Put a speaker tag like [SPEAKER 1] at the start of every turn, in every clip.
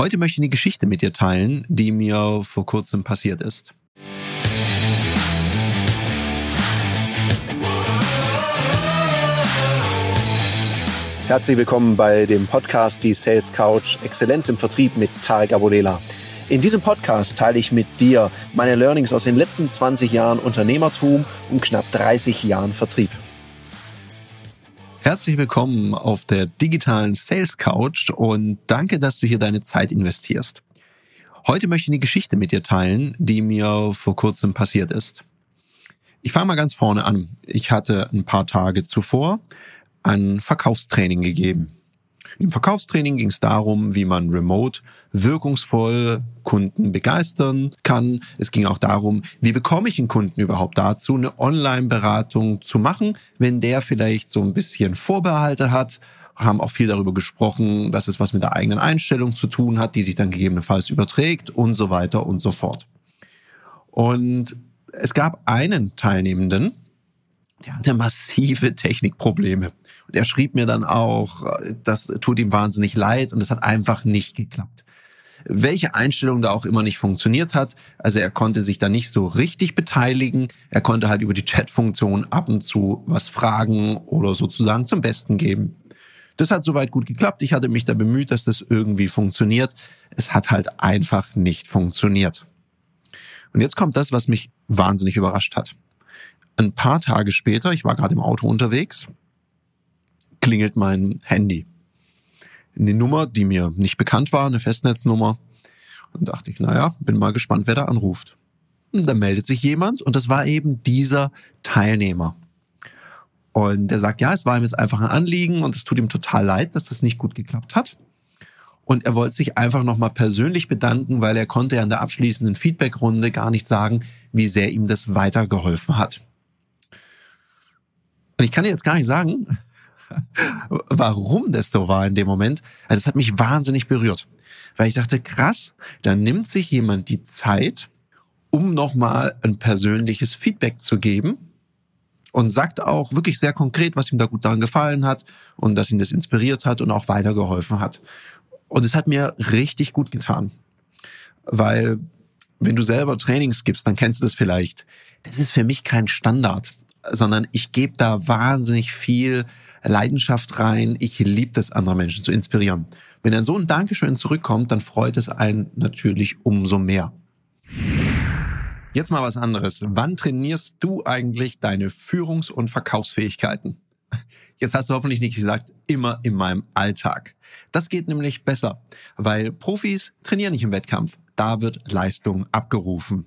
[SPEAKER 1] Heute möchte ich eine Geschichte mit dir teilen, die mir vor kurzem passiert ist. Herzlich willkommen bei dem Podcast Die Sales Couch Exzellenz im Vertrieb mit Tarek Abodela. In diesem Podcast teile ich mit dir meine Learnings aus den letzten 20 Jahren Unternehmertum und knapp 30 Jahren Vertrieb. Herzlich willkommen auf der digitalen Sales Couch und danke, dass du hier deine Zeit investierst. Heute möchte ich eine Geschichte mit dir teilen, die mir vor kurzem passiert ist. Ich fange mal ganz vorne an. Ich hatte ein paar Tage zuvor ein Verkaufstraining gegeben. Im Verkaufstraining ging es darum, wie man remote wirkungsvoll Kunden begeistern kann. Es ging auch darum, wie bekomme ich einen Kunden überhaupt dazu, eine Online-Beratung zu machen, wenn der vielleicht so ein bisschen Vorbehalte hat haben auch viel darüber gesprochen, dass es was mit der eigenen Einstellung zu tun hat, die sich dann gegebenenfalls überträgt und so weiter und so fort. Und es gab einen Teilnehmenden, der hatte massive Technikprobleme. Und er schrieb mir dann auch, das tut ihm wahnsinnig leid und es hat einfach nicht geklappt. Welche Einstellung da auch immer nicht funktioniert hat. Also er konnte sich da nicht so richtig beteiligen. Er konnte halt über die Chat-Funktion ab und zu was fragen oder sozusagen zum Besten geben. Das hat soweit gut geklappt. Ich hatte mich da bemüht, dass das irgendwie funktioniert. Es hat halt einfach nicht funktioniert. Und jetzt kommt das, was mich wahnsinnig überrascht hat. Ein paar Tage später, ich war gerade im Auto unterwegs, klingelt mein Handy. Eine Nummer, die mir nicht bekannt war, eine Festnetznummer. Und dachte ich, naja, bin mal gespannt, wer da anruft. Und da meldet sich jemand und das war eben dieser Teilnehmer. Und der sagt, ja, es war ihm jetzt einfach ein Anliegen und es tut ihm total leid, dass das nicht gut geklappt hat. Und er wollte sich einfach nochmal persönlich bedanken, weil er konnte ja in der abschließenden Feedbackrunde gar nicht sagen, wie sehr ihm das weitergeholfen hat. Und ich kann dir jetzt gar nicht sagen, warum das so war in dem Moment. Also es hat mich wahnsinnig berührt, weil ich dachte, krass, da nimmt sich jemand die Zeit, um nochmal ein persönliches Feedback zu geben und sagt auch wirklich sehr konkret, was ihm da gut daran gefallen hat und dass ihn das inspiriert hat und auch weitergeholfen hat. Und es hat mir richtig gut getan, weil wenn du selber Trainings gibst, dann kennst du das vielleicht. Das ist für mich kein Standard, sondern ich gebe da wahnsinnig viel Leidenschaft rein. Ich liebe das, andere Menschen zu inspirieren. Wenn dann so ein Dankeschön zurückkommt, dann freut es einen natürlich umso mehr. Jetzt mal was anderes. Wann trainierst du eigentlich deine Führungs- und Verkaufsfähigkeiten? Jetzt hast du hoffentlich nicht gesagt, immer in meinem Alltag. Das geht nämlich besser, weil Profis trainieren nicht im Wettkampf. Da wird Leistung abgerufen.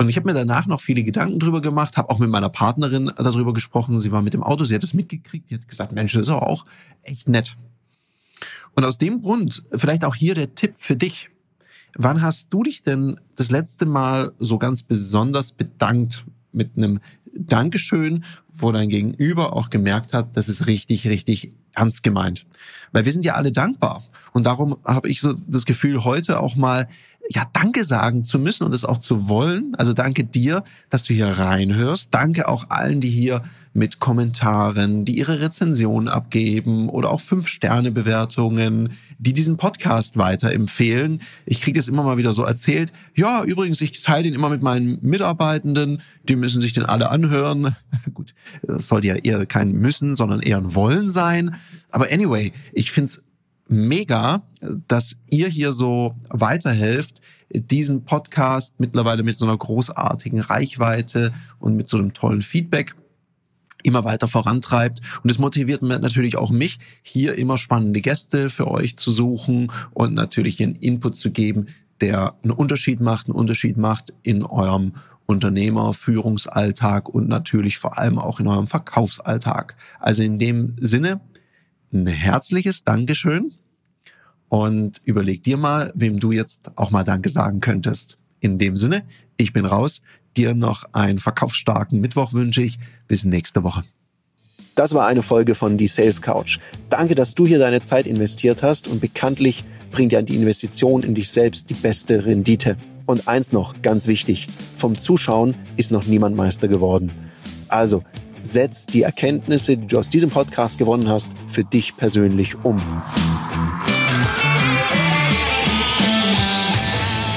[SPEAKER 1] Und ich habe mir danach noch viele Gedanken drüber gemacht, habe auch mit meiner Partnerin darüber gesprochen. Sie war mit dem Auto, sie hat es mitgekriegt. Die hat gesagt, Mensch, das ist auch echt nett. Und aus dem Grund, vielleicht auch hier der Tipp für dich. Wann hast du dich denn das letzte Mal so ganz besonders bedankt mit einem Dankeschön, wo dein Gegenüber auch gemerkt hat, das ist richtig, richtig ernst gemeint. Weil wir sind ja alle dankbar. Und darum habe ich so das Gefühl, heute auch mal ja, Danke sagen zu müssen und es auch zu wollen. Also danke dir, dass du hier reinhörst. Danke auch allen, die hier mit Kommentaren, die ihre Rezensionen abgeben oder auch Fünf-Sterne-Bewertungen, die diesen Podcast weiterempfehlen. Ich kriege das immer mal wieder so erzählt. Ja, übrigens, ich teile den immer mit meinen Mitarbeitenden. Die müssen sich den alle anhören. Gut, das sollte ja eher kein Müssen, sondern eher ein Wollen sein. Aber anyway, ich find's mega, dass ihr hier so weiterhelft, diesen Podcast mittlerweile mit so einer großartigen Reichweite und mit so einem tollen Feedback immer weiter vorantreibt. Und es motiviert natürlich auch mich, hier immer spannende Gäste für euch zu suchen und natürlich einen Input zu geben, der einen Unterschied macht, einen Unterschied macht in eurem Unternehmerführungsalltag und natürlich vor allem auch in eurem Verkaufsalltag. Also in dem Sinne, ein herzliches Dankeschön und überleg dir mal, wem du jetzt auch mal Danke sagen könntest. In dem Sinne, ich bin raus. Dir noch einen verkaufsstarken Mittwoch wünsche ich. Bis nächste Woche. Das war eine Folge von Die Sales Couch. Danke, dass du hier deine Zeit investiert hast und bekanntlich bringt ja die Investition in dich selbst die beste Rendite. Und eins noch, ganz wichtig, vom Zuschauen ist noch niemand Meister geworden. Also, setz die Erkenntnisse, die du aus diesem Podcast gewonnen hast, für dich persönlich um.